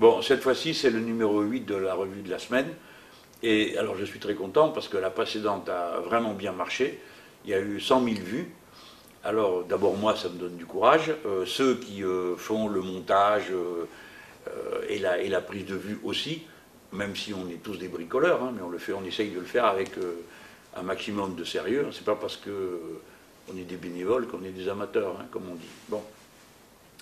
Bon, cette fois-ci, c'est le numéro 8 de la revue de la semaine. Et alors, je suis très content parce que la précédente a vraiment bien marché. Il y a eu 100 000 vues. Alors, d'abord, moi, ça me donne du courage. Euh, ceux qui euh, font le montage euh, et, la, prise de vue aussi, même si on est tous des bricoleurs, hein, mais on le fait, on essaye de le faire avec un maximum de sérieux. C'est pas parce que on est des bénévoles qu'on est des amateurs, hein, comme on dit. Bon.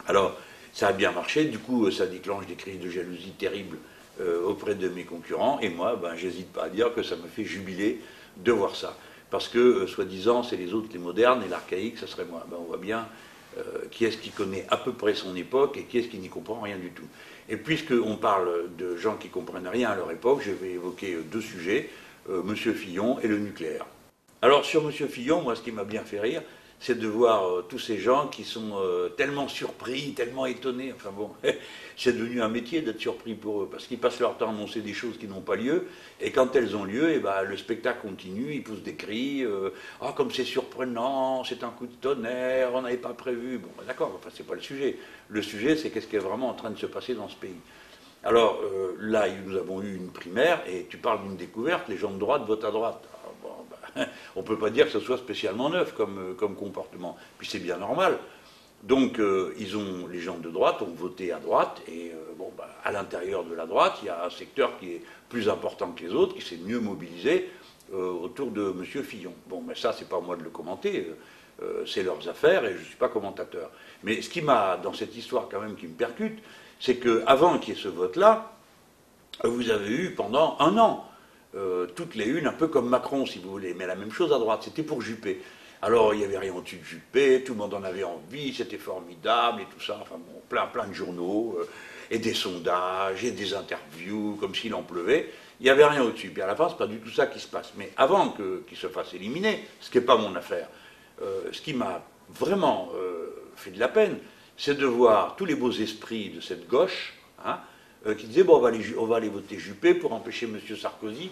Alors, ça a bien marché, du coup, ça déclenche des crises de jalousie terribles euh, auprès de mes concurrents, et moi, ben, j'hésite pas à dire que ça me fait jubiler de voir ça. Parce que, euh, soi-disant, c'est les autres les modernes, et l'archaïque, ça serait moi. Ben, on voit bien euh, qui est-ce qui connaît à peu près son époque, et qui est-ce qui n'y comprend rien du tout. Et puisqu'on parle de gens qui comprennent rien à leur époque, je vais évoquer deux sujets, Monsieur Fillon et le nucléaire. Alors, sur Monsieur Fillon, moi, ce qui m'a bien fait rire, c'est de voir euh, tous ces gens qui sont euh, tellement surpris, tellement étonnés. Enfin bon, c'est devenu un métier d'être surpris pour eux, parce qu'ils passent leur temps à annoncer des choses qui n'ont pas lieu, et quand elles ont lieu, et eh ben, le spectacle continue, ils poussent des cris, euh, ah comme c'est surprenant, c'est un coup de tonnerre, on n'avait pas prévu. Bon, ben, d'accord, enfin c'est pas le sujet. Le sujet, c'est qu'est-ce qui est vraiment en train de se passer dans ce pays. Alors là, nous avons eu une primaire, et tu parles d'une découverte, les gens de droite votent à droite. on ne peut pas dire que ce soit spécialement neuf comme, euh, comportement. Puis c'est bien normal. Donc, euh, ils ont, les gens de droite ont voté à droite, et euh, bon, bah, à l'intérieur de la droite, il y a un secteur qui est plus important que les autres, qui s'est mieux mobilisé autour de M. Fillon. Bon, mais ça, c'est pas moi de le commenter, c'est leurs affaires, et je ne suis pas commentateur. Mais ce qui m'a, dans cette histoire quand même, qui me percute, c'est qu'avant qu'il y ait ce vote-là, vous avez eu pendant un an euh, toutes les unes, un peu comme Macron, si vous voulez, mais la même chose à droite, c'était pour Juppé. Alors, il n'y avait rien au-dessus de Juppé, tout le monde en avait envie, c'était formidable et tout ça, enfin bon, plein, plein de journaux, euh, et des sondages, et des interviews, comme s'il en pleuvait. Il n'y avait rien au-dessus. Puis à la fin, c'est pas du tout ça qui se passe. Mais avant qu'il se fasse éliminer, ce qui n'est pas mon affaire, euh, ce qui m'a vraiment fait de la peine, c'est de voir tous les beaux esprits de cette gauche, hein, euh, qui disait bon, on va, aller, voter Juppé pour empêcher M. Sarkozy.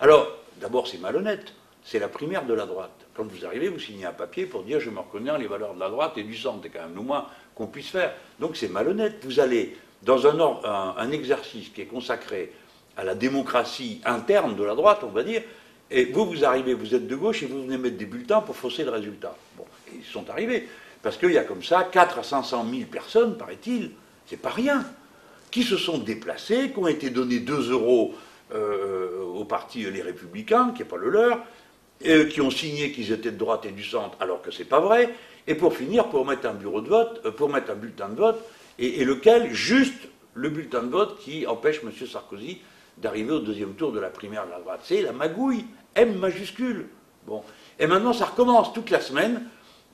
Alors, d'abord, c'est malhonnête. C'est la primaire de la droite. Quand vous arrivez, vous signez un papier pour dire je me reconnais les valeurs de la droite et du centre. C'est quand même le moins qu'on puisse faire. Donc c'est malhonnête. Vous allez dans un, un, exercice qui est consacré à la démocratie interne de la droite, on va dire, et vous, vous arrivez, vous êtes de gauche et vous venez mettre des bulletins pour fausser le résultat. Bon, ils sont arrivés. Parce qu'il y a comme ça 4 à 500 000 personnes, paraît-il. C'est pas rien qui se sont déplacés, qui ont été donnés 2 euros euh, au parti Les Républicains, qui n'est pas le leur, et qui ont signé qu'ils étaient de droite et du centre, alors que ce n'est pas vrai, et pour finir, pour mettre un bureau de vote, euh, pour mettre un bulletin de vote, et, lequel, juste le bulletin de vote qui empêche M. Sarkozy d'arriver au deuxième tour de la primaire de la droite. C'est la magouille, M majuscule. Bon. Et maintenant, ça recommence toute la semaine.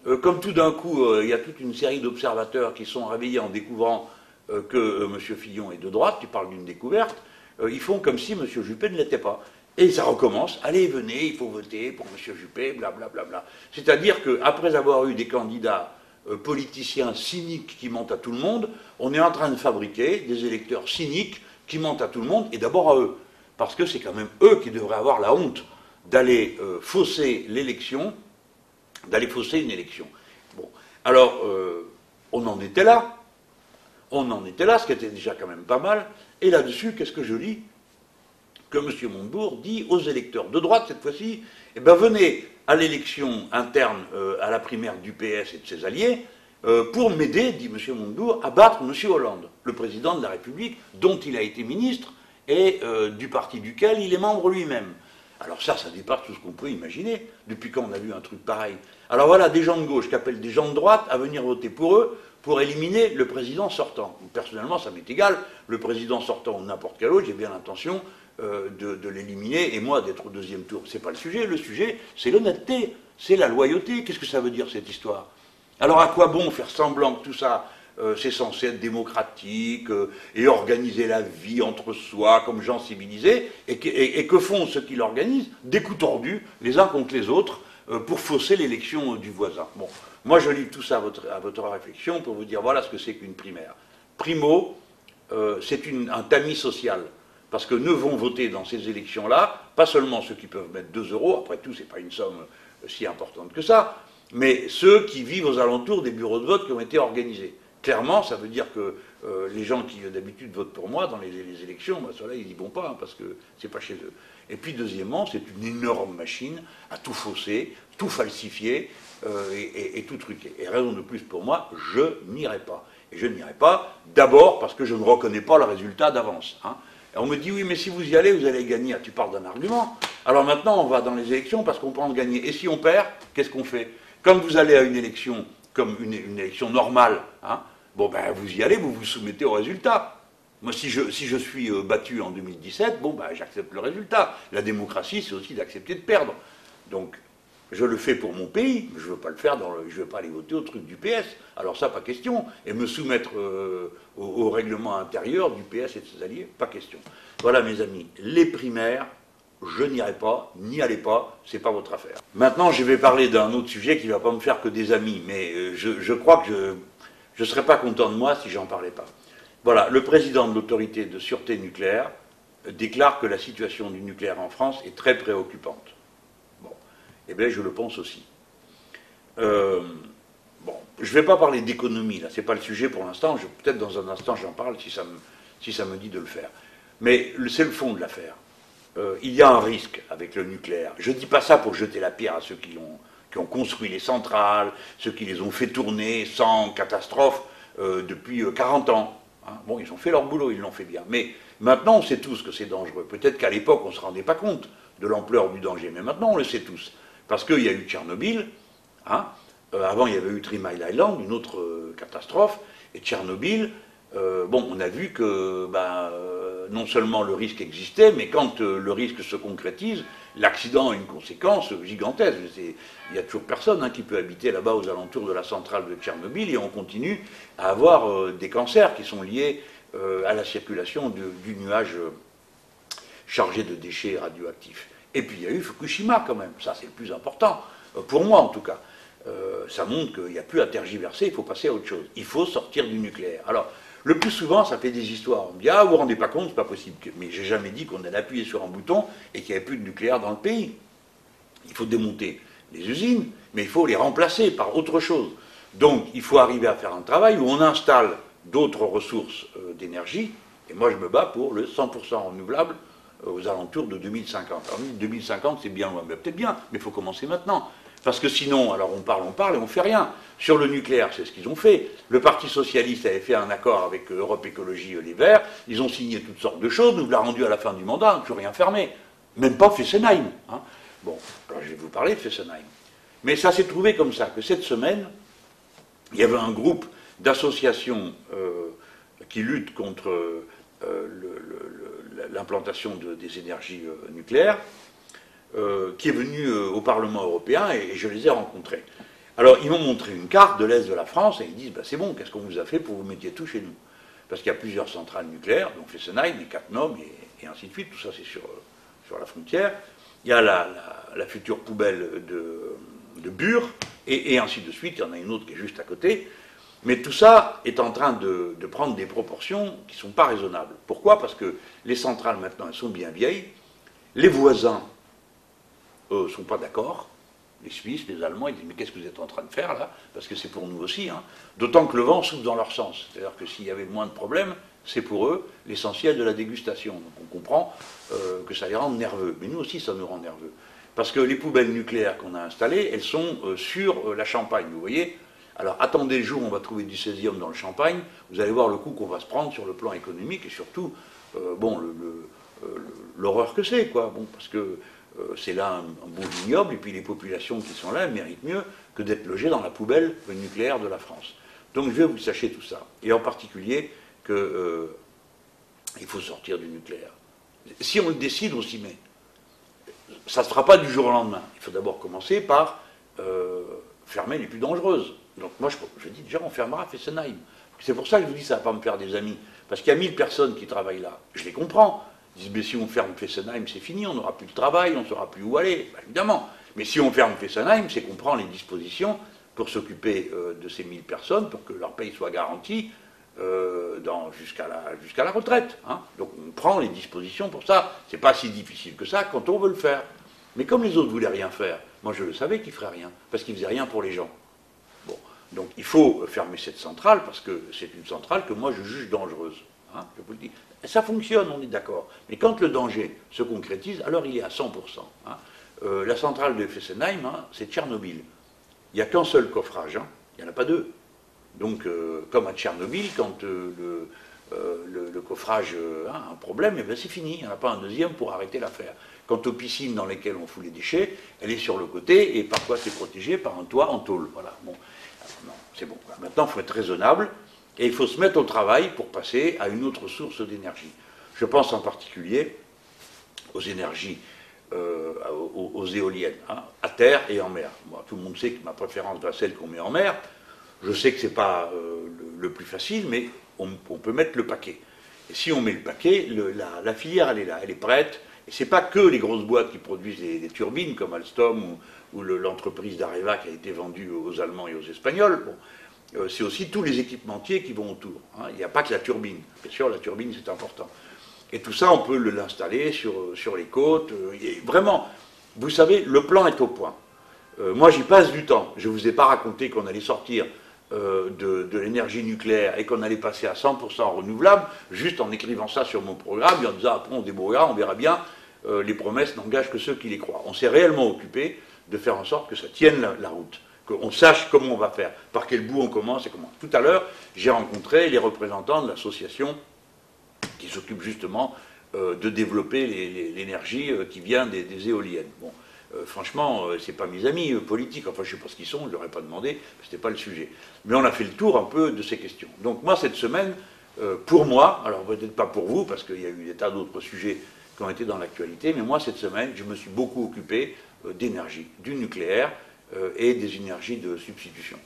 Euh, comme tout d'un coup, il y a toute une série d'observateurs qui sont réveillés en découvrant que euh, M. Fillon est de droite, tu parles d'une découverte, euh, ils font comme si M. Juppé ne l'était pas. Et ça recommence, allez, venez, il faut voter pour M. Juppé, blablabla. Bla, bla, C'est-à-dire qu'après avoir eu des candidats politiciens cyniques qui mentent à tout le monde, on est en train de fabriquer des électeurs cyniques qui mentent à tout le monde, et d'abord à eux. Parce que c'est quand même eux qui devraient avoir la honte d'aller fausser l'élection, d'aller fausser une élection. Bon, alors, on en était là, on en était là, ce qui était déjà quand même pas mal. Et là-dessus, qu'est-ce que je lis Que M. Montebourg dit aux électeurs de droite, cette fois-ci, eh ben venez à l'élection interne euh, à la primaire du PS et de ses alliés, euh, pour m'aider, dit M. Montebourg, à battre M. Hollande, le président de la République, dont il a été ministre et euh, du parti duquel il est membre lui-même. Alors ça, ça dépasse tout ce qu'on peut imaginer. Depuis quand on a vu un truc pareil Alors voilà, des gens de gauche qui appellent des gens de droite à venir voter pour eux, pour éliminer le président sortant. Personnellement, ça m'est égal. Le président sortant ou n'importe quel autre, j'ai bien l'intention euh, de, l'éliminer et moi d'être au deuxième tour. Ce n'est pas le sujet. Le sujet, c'est l'honnêteté, c'est la loyauté. Qu'est-ce que ça veut dire cette histoire? Alors à quoi bon faire semblant que tout ça, euh, c'est censé être démocratique euh, et organiser la vie entre soi comme gens civilisés et que, et que font ceux qui l'organisent? Des coups tordus, les uns contre les autres, pour fausser l'élection du voisin. Bon. Moi, je lis tout ça à votre, réflexion pour vous dire voilà ce que c'est qu'une primaire. Primo, euh, c'est un tamis social. Parce que ne vont voter dans ces élections-là, pas seulement ceux qui peuvent mettre 2 euros, après tout, ce n'est pas une somme si importante que ça, mais ceux qui vivent aux alentours des bureaux de vote qui ont été organisés. Clairement, ça veut dire que euh, les gens qui d'habitude votent pour moi dans les, élections, bah, ceux-là, ils n'y vont pas, hein, parce que c'est pas chez eux. Et puis deuxièmement, c'est une énorme machine à tout fausser, tout falsifier euh, et, tout truquer. Et raison de plus pour moi, je n'irai pas. Et je n'irai pas d'abord parce que je ne reconnais pas le résultat d'avance. Hein. on me dit oui, mais si vous y allez, vous allez gagner. Ah, tu parles d'un argument. Alors maintenant, on va dans les élections parce qu'on pense gagner. Et si on perd, qu'est-ce qu'on fait? Comme vous allez à une élection comme une, élection normale, hein, bon ben vous y allez, vous vous soumettez au résultat. Moi, si je, si je suis euh, battu en 2017, bon, ben, j'accepte le résultat. La démocratie, c'est aussi d'accepter de perdre. Donc, je le fais pour mon pays, mais je ne veux pas le faire dans le, je veux pas aller voter au truc du PS. Alors ça, pas question. Et me soumettre euh, au, règlement intérieur du PS et de ses alliés, pas question. Voilà, mes amis, les primaires, je n'irai pas, n'y allez pas, c'est pas votre affaire. Maintenant, je vais parler d'un autre sujet qui ne va pas me faire que des amis, mais euh, je, crois que je ne serais pas content de moi si j'en parlais pas. Voilà, le président de l'autorité de sûreté nucléaire déclare que la situation du nucléaire en France est très préoccupante. Bon, eh bien, je le pense aussi. Euh, bon, je ne vais pas parler d'économie, là, ce n'est pas le sujet pour l'instant. Peut-être dans un instant, j'en parle si ça, me, si ça me dit de le faire. Mais c'est le fond de l'affaire. Euh, il y a un risque avec le nucléaire. Je ne dis pas ça pour jeter la pierre à ceux qui ont, qui ont construit les centrales, ceux qui les ont fait tourner sans catastrophe euh, depuis 40 ans. Hein. bon, ils ont fait leur boulot, ils l'ont fait bien. Mais maintenant, on sait tous que c'est dangereux. Peut-être qu'à l'époque, on ne se rendait pas compte de l'ampleur du danger. Mais maintenant, on le sait tous. Parce qu'il y a eu Tchernobyl. Hein. Euh, avant, il y avait eu Three Mile Island, une autre euh, catastrophe. Et Tchernobyl, euh, bon, on a vu que ben, non seulement le risque existait, mais quand le risque se concrétise, l'accident a une conséquence gigantesque. Il n'y a toujours personne hein, qui peut habiter là-bas aux alentours de la centrale de Tchernobyl et on continue à avoir euh, des cancers qui sont liés euh, à la circulation du nuage euh, chargé de déchets radioactifs. Et puis il y a eu Fukushima quand même, ça c'est le plus important, pour moi en tout cas. ça montre qu'il n'y a plus à tergiverser, il faut passer à autre chose. Il faut sortir du nucléaire. Alors, le plus souvent, ça fait des histoires. On me dit Ah, vous vous rendez pas compte, c'est pas possible. Mais j'ai jamais dit qu'on allait appuyer sur un bouton et qu'il n'y avait plus de nucléaire dans le pays. Il faut démonter les usines, mais il faut les remplacer par autre chose. Donc, il faut arriver à faire un travail où on installe d'autres ressources euh, d'énergie. Et moi, je me bats pour le 100% renouvelable euh, aux alentours de 2050. Alors, 2050, c'est bien loin, peut-être bien, mais il faut commencer maintenant. Parce que sinon, alors on parle, on parle et on fait rien. Sur le nucléaire, c'est ce qu'ils ont fait. Le Parti Socialiste avait fait un accord avec Europe Écologie Les Verts. Ils ont signé toutes sortes de choses, nous l'a rendu à la fin du mandat, on n'a plus rien fermé. Même pas Fessenheim. Hein. Bon, alors je vais vous parler de Fessenheim. Mais ça s'est trouvé comme ça, que cette semaine, il y avait un groupe d'associations euh, qui luttent contre euh, l'implantation des énergies euh, nucléaires. Euh, qui est venu euh, au Parlement européen et, je les ai rencontrés. Alors, ils m'ont montré une carte de l'Est de la France et ils disent bah, C'est bon, qu'est-ce qu'on vous a fait pour vous mettre tout chez nous? Parce qu'il y a plusieurs centrales nucléaires, donc Fessenheim, les Cattenom et, et ainsi de suite, tout ça c'est sur, euh, sur la frontière. Il y a la, future poubelle de, Bure et, et, ainsi de suite, il y en a une autre qui est juste à côté. Mais tout ça est en train de, de prendre des proportions qui ne sont pas raisonnables. Pourquoi? Parce que les centrales maintenant, elles sont bien vieilles. Les voisins ne sont pas d'accord. Les Suisses, les Allemands, ils disent Mais qu'est-ce que vous êtes en train de faire là? Parce que c'est pour nous aussi. Hein. D'autant que le vent souffle dans leur sens. C'est-à-dire que s'il y avait moins de problèmes, c'est pour eux l'essentiel de la dégustation. Donc on comprend euh, que ça les rend nerveux. Mais nous aussi, ça nous rend nerveux. Parce que les poubelles nucléaires qu'on a installées, elles sont euh, sur euh, la Champagne, vous voyez? Alors attendez le jour où on va trouver du césium dans le champagne, vous allez voir le coup qu'on va se prendre sur le plan économique et surtout, bon, l'horreur que c'est, quoi. Bon, parce que c'est là un, bon vignoble, et puis les populations qui sont là méritent mieux que d'être logées dans la poubelle nucléaire de la France. Donc je veux que vous sachiez tout ça, et en particulier qu'il euh, faut sortir du nucléaire. Si on le décide, on s'y met. Ça ne se fera pas du jour au lendemain. Il faut d'abord commencer par euh, fermer les plus dangereuses. Donc moi, je, je dis déjà, on fermera Fessenheim. C'est pour ça que je vous dis, ça ne va pas me faire des amis. Parce qu'il y a 1000 personnes qui travaillent là. Je les comprends. Ils disent, mais si on ferme Fessenheim, c'est fini, on n'aura plus de travail, on ne saura plus où aller. Bah, évidemment. Mais si on ferme Fessenheim, c'est qu'on prend les dispositions pour s'occuper euh, de ces 1000 personnes, pour que leur paye soit garantie euh, jusqu'à la, la, retraite. Hein. Donc on prend les dispositions pour ça. C'est pas si difficile que ça quand on veut le faire. Mais comme les autres ne voulaient rien faire, moi je le savais qu'ils ne feraient rien, parce qu'ils faisaient rien pour les gens. Bon, Donc il faut fermer cette centrale parce que c'est une centrale que moi je juge dangereuse. Hein, je vous le dis. Ça fonctionne, on est d'accord. Mais quand le danger se concrétise, alors il est à 100%. Hein. Euh, la centrale de Fessenheim, hein, c'est Tchernobyl. Il n'y a qu'un seul coffrage, il n'y en a pas deux. Donc, euh, comme à Tchernobyl, quand euh, le, coffrage a un problème, eh ben, c'est fini, il n'y en a pas un deuxième pour arrêter l'affaire. Quant aux piscines dans lesquelles on fout les déchets, elle est sur le côté et parfois c'est protégé par un toit en tôle. Voilà. C'est bon. Maintenant, il faut être raisonnable. Et il faut se mettre au travail pour passer à une autre source d'énergie. Je pense en particulier aux énergies, euh, aux, éoliennes, hein, à terre et en mer. tout le monde sait que ma préférence va celle qu'on met en mer. Je sais que ce n'est pas euh, le, plus facile, mais on, peut mettre le paquet. Et si on met le paquet, la, filière, elle est là, elle est prête. Et ce n'est pas que les grosses boîtes qui produisent des, turbines, comme Alstom ou, l'entreprise d'Areva qui a été vendue aux Allemands et aux Espagnols. C'est aussi tous les équipementiers qui vont autour. Hein. Il n'y a pas que la turbine. Bien sûr, la turbine, c'est important. Et tout ça, on peut l'installer sur, sur les côtes. Euh, vraiment, vous savez, le plan est au point. Euh, moi, j'y passe du temps. Je ne vous ai pas raconté qu'on allait sortir de, l'énergie nucléaire et qu'on allait passer à 100% renouvelable, juste en écrivant ça sur mon programme et en disant après on débrouillera, on verra bien. les promesses n'engagent que ceux qui les croient. On s'est réellement occupé de faire en sorte que ça tienne la route qu'on sache comment on va faire, par quel bout on commence et comment. Tout à l'heure, j'ai rencontré les représentants de l'association qui s'occupe justement euh, de développer l'énergie euh, qui vient des, éoliennes. Bon, euh, franchement, c'est pas mes amis politiques, enfin je sais pas ce qu'ils sont, je leur ai pas demandé, c'était pas le sujet. Mais on a fait le tour un peu de ces questions. Donc moi, cette semaine, pour moi, alors peut-être pas pour vous, parce qu'il y a eu des tas d'autres sujets qui ont été dans l'actualité, mais moi, cette semaine, je me suis beaucoup occupé d'énergie, du nucléaire, euh, et des énergies de substitution.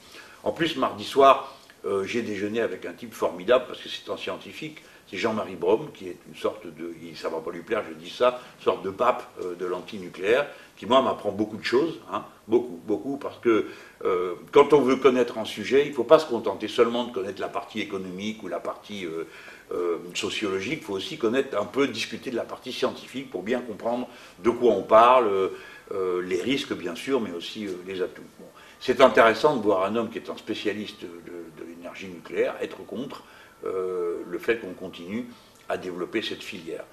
En plus, mardi soir, euh, j'ai déjeuné avec un type formidable, parce que c'est un scientifique, c'est Jean-Marie Brom, qui est une sorte de, ça va pas lui plaire, je dis ça, sorte de pape euh, de l'antinucléaire, qui moi m'apprend beaucoup de choses, hein, beaucoup, beaucoup, parce que quand on veut connaître un sujet, il ne faut pas se contenter seulement de connaître la partie économique ou la partie sociologique, il faut aussi connaître un peu, discuter de la partie scientifique pour bien comprendre de quoi on parle, euh, les risques bien sûr, mais aussi euh, les atouts. C'est intéressant de voir un homme qui est un spécialiste de, l'énergie nucléaire être contre euh, le fait qu'on continue à développer cette filière.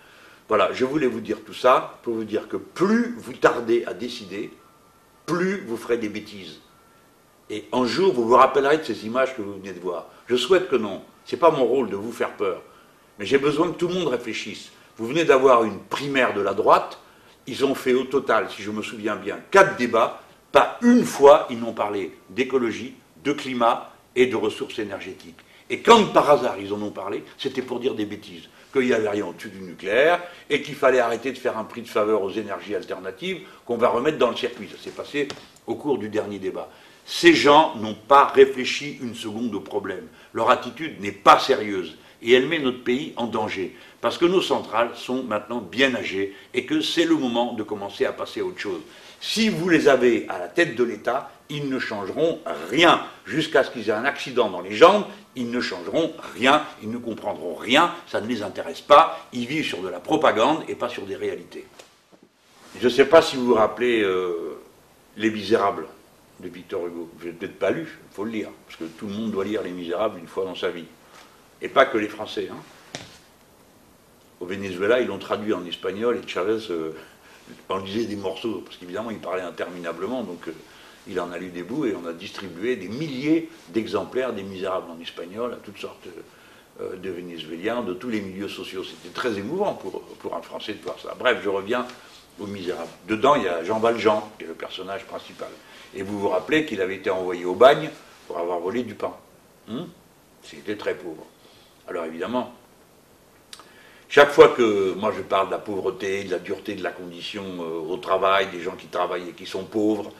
Voilà, je voulais vous dire tout ça pour vous dire que plus vous tardez à décider, plus vous ferez des bêtises. Et un jour, vous vous rappellerez de ces images que vous venez de voir. Je souhaite que non. Ce n'est pas mon rôle de vous faire peur. Mais j'ai besoin que tout le monde réfléchisse. Vous venez d'avoir une primaire de la droite ils ont fait au total, si je me souviens bien, quatre débats. Pas une fois, ils n'ont parlé d'écologie, de climat et de ressources énergétiques. Et quand par hasard ils en ont parlé, c'était pour dire des bêtises, qu'il n'y avait rien au-dessus du nucléaire et qu'il fallait arrêter de faire un prix de faveur aux énergies alternatives qu'on va remettre dans le circuit. Ça s'est passé au cours du dernier débat. Ces gens n'ont pas réfléchi une seconde au problème. Leur attitude n'est pas sérieuse et elle met notre pays en danger. Parce que nos centrales sont maintenant bien âgées et que c'est le moment de commencer à passer à autre chose. Si vous les avez à la tête de l'État, ils ne changeront rien. Jusqu'à ce qu'ils aient un accident dans les jambes, ils ne changeront rien, ils ne comprendront rien, ça ne les intéresse pas, ils vivent sur de la propagande et pas sur des réalités. Je ne sais pas si vous vous rappelez euh, Les Misérables de Victor Hugo. Je n'ai peut-être pas lu, il faut le lire, parce que tout le monde doit lire Les Misérables une fois dans sa vie. Et pas que les Français. Hein. Au Venezuela, ils l'ont traduit en espagnol et Chavez euh, en lisait des morceaux, parce qu'évidemment, il parlait interminablement, donc euh, il en a lu des bouts et on a distribué des milliers d'exemplaires des Misérables en espagnol à toutes sortes euh, de Vénézuéliens, de tous les milieux sociaux. C'était très émouvant pour, pour un Français de voir ça. Bref, je reviens aux Misérables. Dedans, il y a Jean Valjean, qui est le personnage principal. Et vous vous rappelez qu'il avait été envoyé au bagne pour avoir volé du pain. Hum C'était très pauvre. Alors évidemment, chaque fois que moi je parle de la pauvreté, de la dureté de la condition euh, au travail, des gens qui travaillent et qui sont pauvres,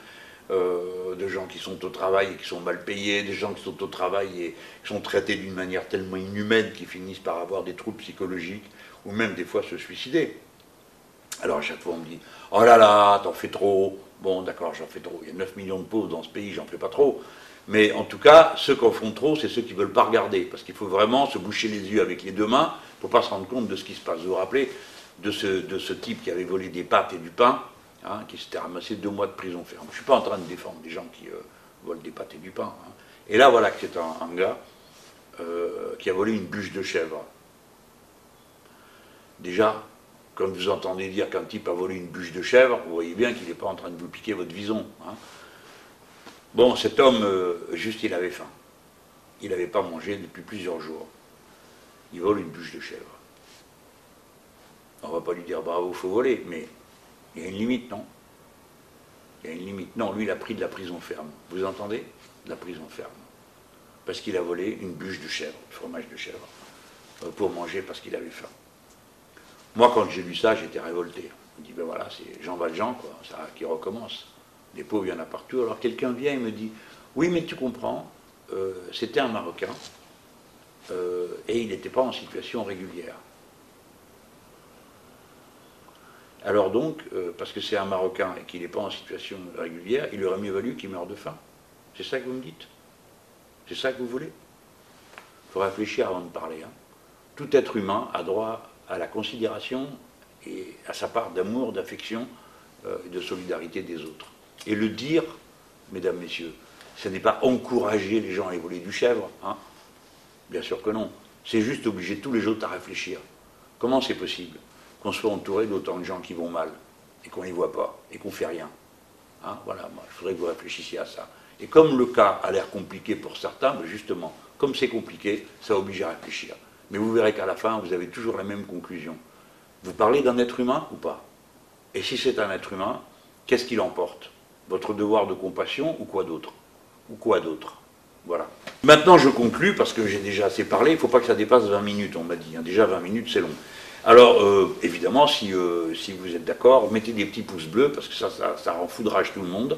euh, de gens qui sont au travail et qui sont mal payés, des gens qui sont au travail et qui sont traités d'une manière tellement inhumaine qu'ils finissent par avoir des troubles psychologiques ou même des fois se suicider. Alors à chaque fois on me dit Oh là là, t'en fais trop. Bon, d'accord, j'en fais trop. Il y a 9 millions de pauvres dans ce pays, j'en fais pas trop. Mais en tout cas, ceux qui en font trop, c'est ceux qui ne veulent pas regarder. Parce qu'il faut vraiment se boucher les yeux avec les deux mains pour ne pas se rendre compte de ce qui se passe. Vous vous rappelez de ce, type qui avait volé des pâtes et du pain, hein, qui s'était ramassé deux mois de prison ferme. Je ne suis pas en train de défendre des gens qui euh, volent des pâtes et du pain. Hein. Et là, voilà que c'est un, gars euh, qui a volé une bûche de chèvre. Déjà, quand vous entendez dire qu'un type a volé une bûche de chèvre, vous voyez bien qu'il n'est pas en train de vous piquer votre vison. Hein. Bon, cet homme, euh, juste, il avait faim. Il n'avait pas mangé depuis plusieurs jours. Il vole une bûche de chèvre. On ne va pas lui dire bravo, faut voler, mais il y a une limite, non? Il y a une limite. Non, lui, il a pris de la prison ferme. Vous entendez? De la prison ferme. Parce qu'il a volé une bûche de chèvre, du fromage de chèvre, euh, pour manger parce qu'il avait faim. Moi, quand j'ai lu ça, j'étais révolté. On dit, ben voilà, c'est Jean Valjean, quoi, ça qui recommence. Des pauvres, il y en a partout. Alors quelqu'un vient et me dit, oui, mais tu comprends, euh, c'était un Marocain, euh, et il n'était pas en situation régulière. Alors donc, euh, parce que c'est un Marocain et qu'il n'est pas en situation régulière, il aurait mieux valu qu'il meure de faim. C'est ça que vous me dites? C'est ça que vous voulez? Il faut réfléchir avant de parler. Hein. Tout être humain a droit à la considération et à sa part d'amour, d'affection et de solidarité des autres. Et le dire, mesdames, messieurs, ce n'est pas encourager les gens à voler du chèvre, hein Bien sûr que non. C'est juste obliger tous les autres à réfléchir. Comment c'est possible qu'on soit entouré d'autant de gens qui vont mal et qu'on ne les voit pas et qu'on ne fait rien hein Voilà, moi, il faudrait que vous réfléchissiez à ça. Et comme le cas a l'air compliqué pour certains, ben justement, comme c'est compliqué, ça oblige à réfléchir. Mais vous verrez qu'à la fin, vous avez toujours la même conclusion. Vous parlez d'un être humain ou pas? Et si c'est un être humain, qu'est-ce qu'il emporte? Votre devoir de compassion ou quoi d'autre Ou quoi d'autre Voilà. Maintenant, je conclus, parce que j'ai déjà assez parlé, il ne faut pas que ça dépasse 20 minutes, on m'a dit. Hein. Déjà 20 minutes, c'est long. Alors, euh, évidemment, si, euh, si, vous êtes d'accord, mettez des petits pouces bleus, parce que ça, ça, rend foudrage tout le monde,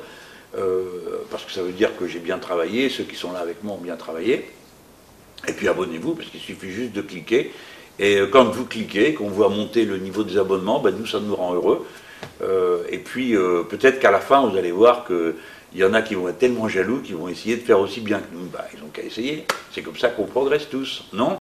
euh, parce que ça veut dire que j'ai bien travaillé, ceux qui sont là avec moi ont bien travaillé. Et puis abonnez-vous, parce qu'il suffit juste de cliquer. Et quand vous cliquez, qu'on voit monter le niveau des abonnements, ben nous, ça nous rend heureux. Et puis, peut-être qu'à la fin, vous allez voir que il y en a qui vont être tellement jaloux qu'ils vont essayer de faire aussi bien que nous. Bah, ils n'ont qu'à essayer. C'est comme ça qu'on progresse tous, non?